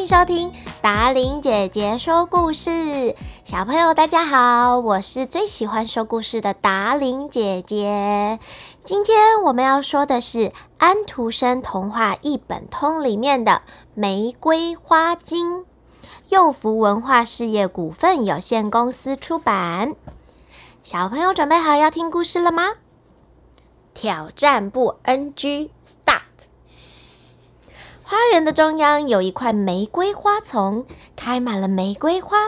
欢迎收听达伶姐姐说故事。小朋友，大家好，我是最喜欢说故事的达伶姐姐。今天我们要说的是安徒生童话一本通里面的《玫瑰花精》，幼福文化事业股份有限公司出版。小朋友准备好要听故事了吗？挑战不 NG。花园的中央有一块玫瑰花丛，开满了玫瑰花。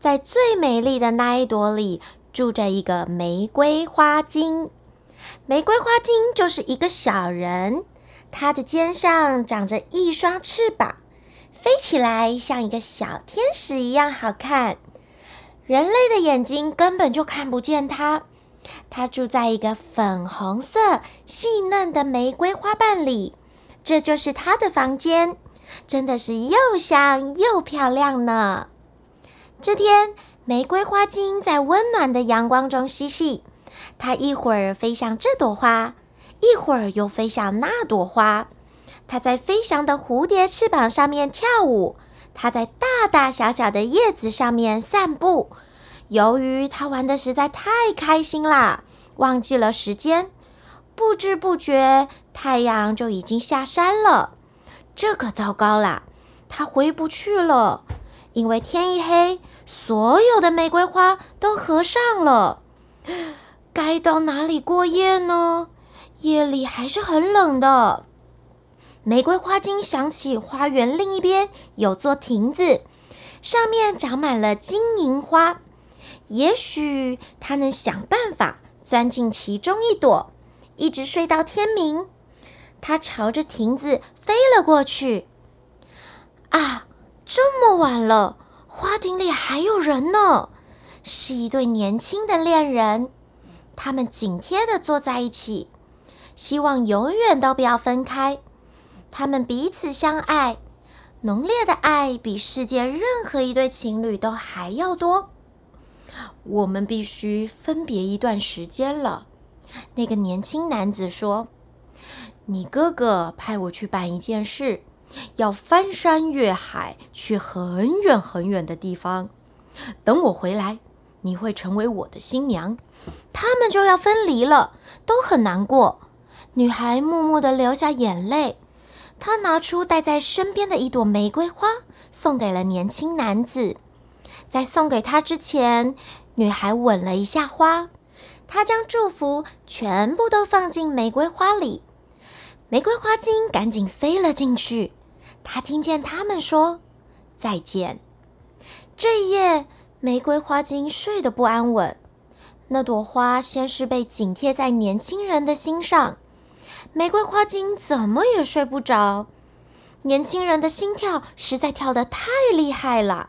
在最美丽的那一朵里，住着一个玫瑰花精。玫瑰花精就是一个小人，它的肩上长着一双翅膀，飞起来像一个小天使一样好看。人类的眼睛根本就看不见它。它住在一个粉红色细嫩的玫瑰花瓣里。这就是他的房间，真的是又香又漂亮呢。这天，玫瑰花精在温暖的阳光中嬉戏，它一会儿飞向这朵花，一会儿又飞向那朵花。它在飞翔的蝴蝶翅膀上面跳舞，它在大大小小的叶子上面散步。由于它玩的实在太开心啦，忘记了时间。不知不觉，太阳就已经下山了。这可糟糕啦，他回不去了，因为天一黑，所有的玫瑰花都合上了。该到哪里过夜呢？夜里还是很冷的。玫瑰花精想起花园另一边有座亭子，上面长满了金银花，也许它能想办法钻进其中一朵。一直睡到天明，他朝着亭子飞了过去。啊，这么晚了，花亭里还有人呢，是一对年轻的恋人。他们紧贴的坐在一起，希望永远都不要分开。他们彼此相爱，浓烈的爱比世界任何一对情侣都还要多。我们必须分别一段时间了。那个年轻男子说：“你哥哥派我去办一件事，要翻山越海，去很远很远的地方。等我回来，你会成为我的新娘。他们就要分离了，都很难过。”女孩默默地流下眼泪。她拿出带在身边的一朵玫瑰花，送给了年轻男子。在送给他之前，女孩吻了一下花。他将祝福全部都放进玫瑰花里，玫瑰花精赶紧飞了进去。他听见他们说再见。这一夜，玫瑰花精睡得不安稳。那朵花先是被紧贴在年轻人的心上，玫瑰花精怎么也睡不着。年轻人的心跳实在跳得太厉害了。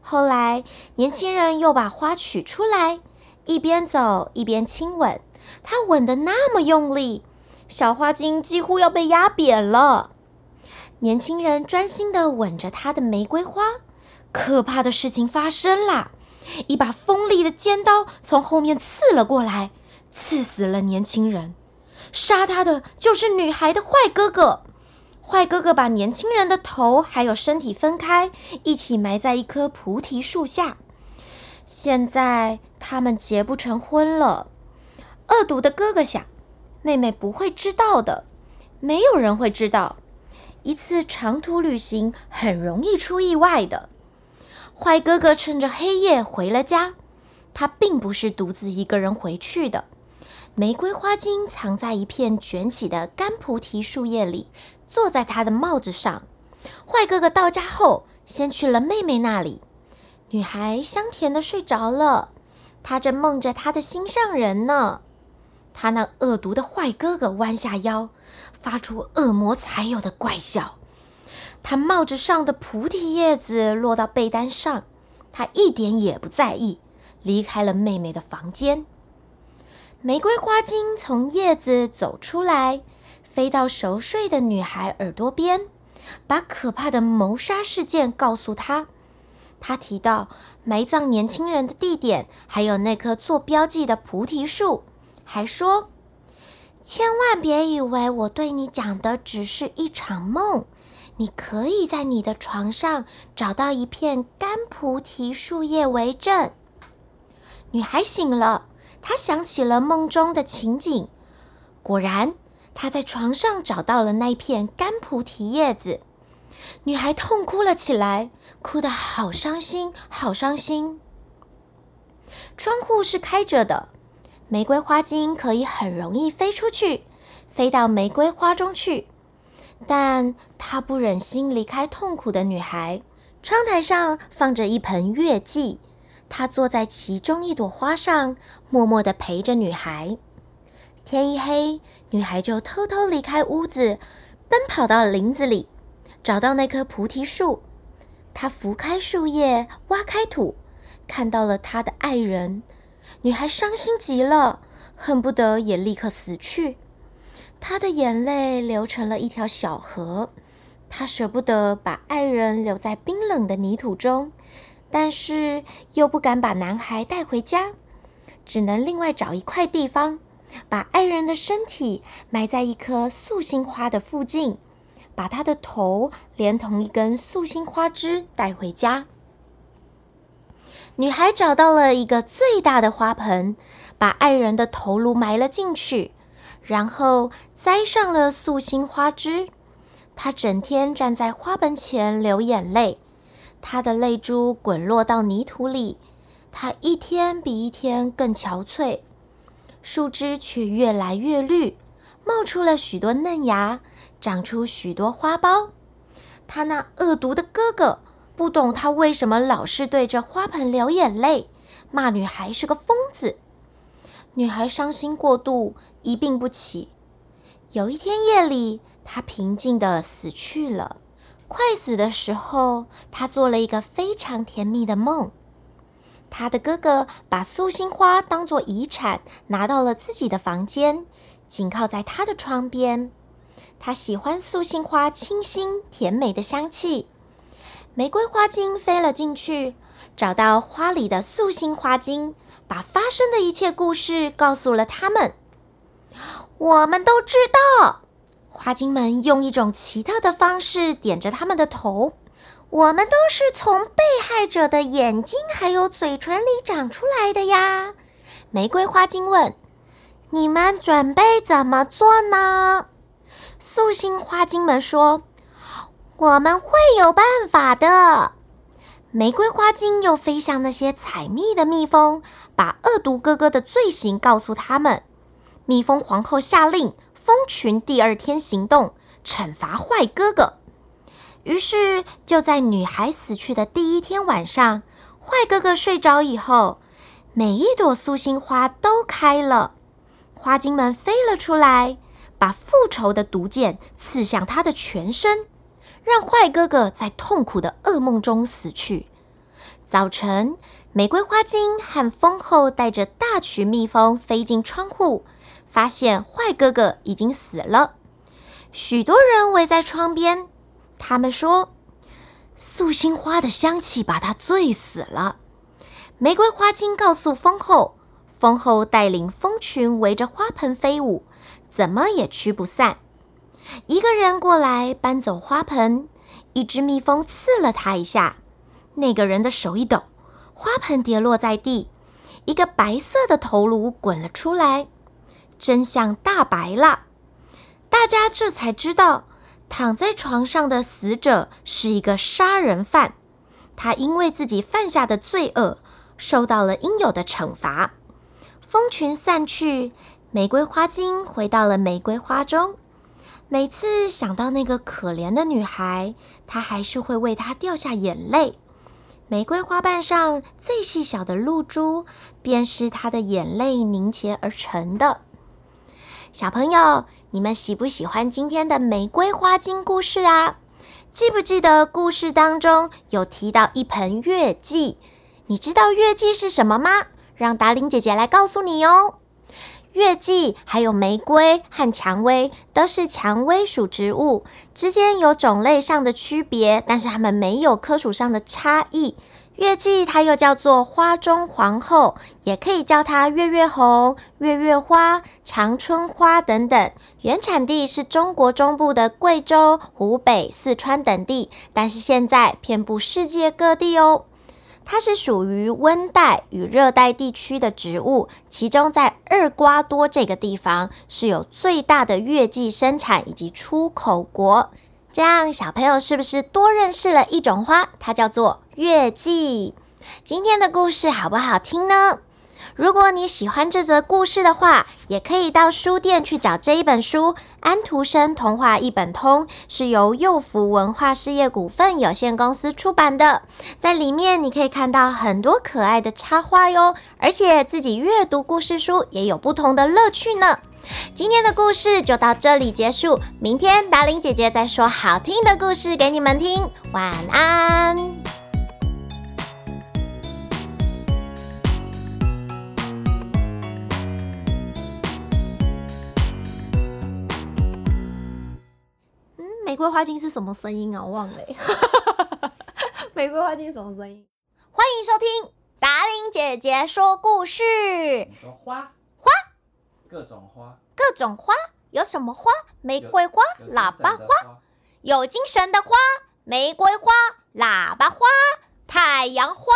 后来，年轻人又把花取出来。一边走一边亲吻，他吻得那么用力，小花精几乎要被压扁了。年轻人专心地吻着他的玫瑰花，可怕的事情发生了，一把锋利的尖刀从后面刺了过来，刺死了年轻人。杀他的就是女孩的坏哥哥。坏哥哥把年轻人的头还有身体分开，一起埋在一棵菩提树下。现在他们结不成婚了。恶毒的哥哥想，妹妹不会知道的，没有人会知道。一次长途旅行很容易出意外的。坏哥哥趁着黑夜回了家，他并不是独自一个人回去的。玫瑰花精藏在一片卷起的干菩提树叶里，坐在他的帽子上。坏哥哥到家后，先去了妹妹那里。女孩香甜的睡着了，她正梦着她的心上人呢。她那恶毒的坏哥哥弯下腰，发出恶魔才有的怪笑。他帽子上的菩提叶子落到被单上，他一点也不在意，离开了妹妹的房间。玫瑰花精从叶子走出来，飞到熟睡的女孩耳朵边，把可怕的谋杀事件告诉她。他提到埋葬年轻人的地点，还有那棵做标记的菩提树，还说：“千万别以为我对你讲的只是一场梦，你可以在你的床上找到一片干菩提树叶为证。”女孩醒了，她想起了梦中的情景，果然，她在床上找到了那片干菩提叶子。女孩痛哭了起来，哭得好伤心，好伤心。窗户是开着的，玫瑰花精可以很容易飞出去，飞到玫瑰花中去。但她不忍心离开痛苦的女孩。窗台上放着一盆月季，她坐在其中一朵花上，默默地陪着女孩。天一黑，女孩就偷偷离开屋子，奔跑到林子里。找到那棵菩提树，他拂开树叶，挖开土，看到了他的爱人。女孩伤心极了，恨不得也立刻死去。她的眼泪流成了一条小河。她舍不得把爱人留在冰冷的泥土中，但是又不敢把男孩带回家，只能另外找一块地方，把爱人的身体埋在一棵素心花的附近。把他的头连同一根素心花枝带回家。女孩找到了一个最大的花盆，把爱人的头颅埋了进去，然后栽上了素心花枝。她整天站在花盆前流眼泪，她的泪珠滚落到泥土里，她一天比一天更憔悴，树枝却越来越绿，冒出了许多嫩芽。长出许多花苞。他那恶毒的哥哥不懂他为什么老是对着花盆流眼泪，骂女孩是个疯子。女孩伤心过度，一病不起。有一天夜里，她平静地死去了。快死的时候，她做了一个非常甜蜜的梦。她的哥哥把素心花当作遗产拿到了自己的房间，紧靠在他的窗边。他喜欢素心花清新甜美的香气，玫瑰花精飞了进去，找到花里的素心花精，把发生的一切故事告诉了他们。我们都知道，花精们用一种奇特的方式点着他们的头。我们都是从被害者的眼睛还有嘴唇里长出来的呀。玫瑰花精问：“你们准备怎么做呢？”素心花精们说：“我们会有办法的。”玫瑰花精又飞向那些采蜜的蜜蜂，把恶毒哥哥的罪行告诉他们。蜜蜂皇后下令，蜂群第二天行动，惩罚坏哥哥。于是，就在女孩死去的第一天晚上，坏哥哥睡着以后，每一朵素心花都开了，花精们飞了出来。把复仇的毒箭刺向他的全身，让坏哥哥在痛苦的噩梦中死去。早晨，玫瑰花精和蜂后带着大群蜜蜂飞进窗户，发现坏哥哥已经死了。许多人围在窗边，他们说：“素心花的香气把他醉死了。”玫瑰花精告诉蜂后，蜂后带领蜂群围着花盆飞舞。怎么也驱不散。一个人过来搬走花盆，一只蜜蜂刺了他一下，那个人的手一抖，花盆跌落在地，一个白色的头颅滚了出来，真相大白了。大家这才知道，躺在床上的死者是一个杀人犯，他因为自己犯下的罪恶，受到了应有的惩罚。蜂群散去。玫瑰花精回到了玫瑰花中，每次想到那个可怜的女孩，她还是会为她掉下眼泪。玫瑰花瓣上最细小的露珠，便是她的眼泪凝结而成的。小朋友，你们喜不喜欢今天的玫瑰花精故事啊？记不记得故事当中有提到一盆月季？你知道月季是什么吗？让达伶姐姐来告诉你哦。月季还有玫瑰和蔷薇都是蔷薇属植物，之间有种类上的区别，但是它们没有科属上的差异。月季它又叫做花中皇后，也可以叫它月月红、月月花、长春花等等。原产地是中国中部的贵州、湖北、四川等地，但是现在遍布世界各地哦。它是属于温带与热带地区的植物，其中在厄瓜多这个地方是有最大的月季生产以及出口国。这样，小朋友是不是多认识了一种花？它叫做月季。今天的故事好不好听呢？如果你喜欢这则故事的话，也可以到书店去找这一本书《安徒生童话一本通》，是由幼福文化事业股份有限公司出版的。在里面你可以看到很多可爱的插画哟，而且自己阅读故事书也有不同的乐趣呢。今天的故事就到这里结束，明天达伶姐姐再说好听的故事给你们听。晚安。瑰花精是什么声音啊？我忘了。玫瑰花精什么声音？欢迎收听达令姐姐说故事。花。各种花，各种花有什么花？玫瑰花、喇叭花，有精神的花，玫瑰花、喇叭花、太阳花。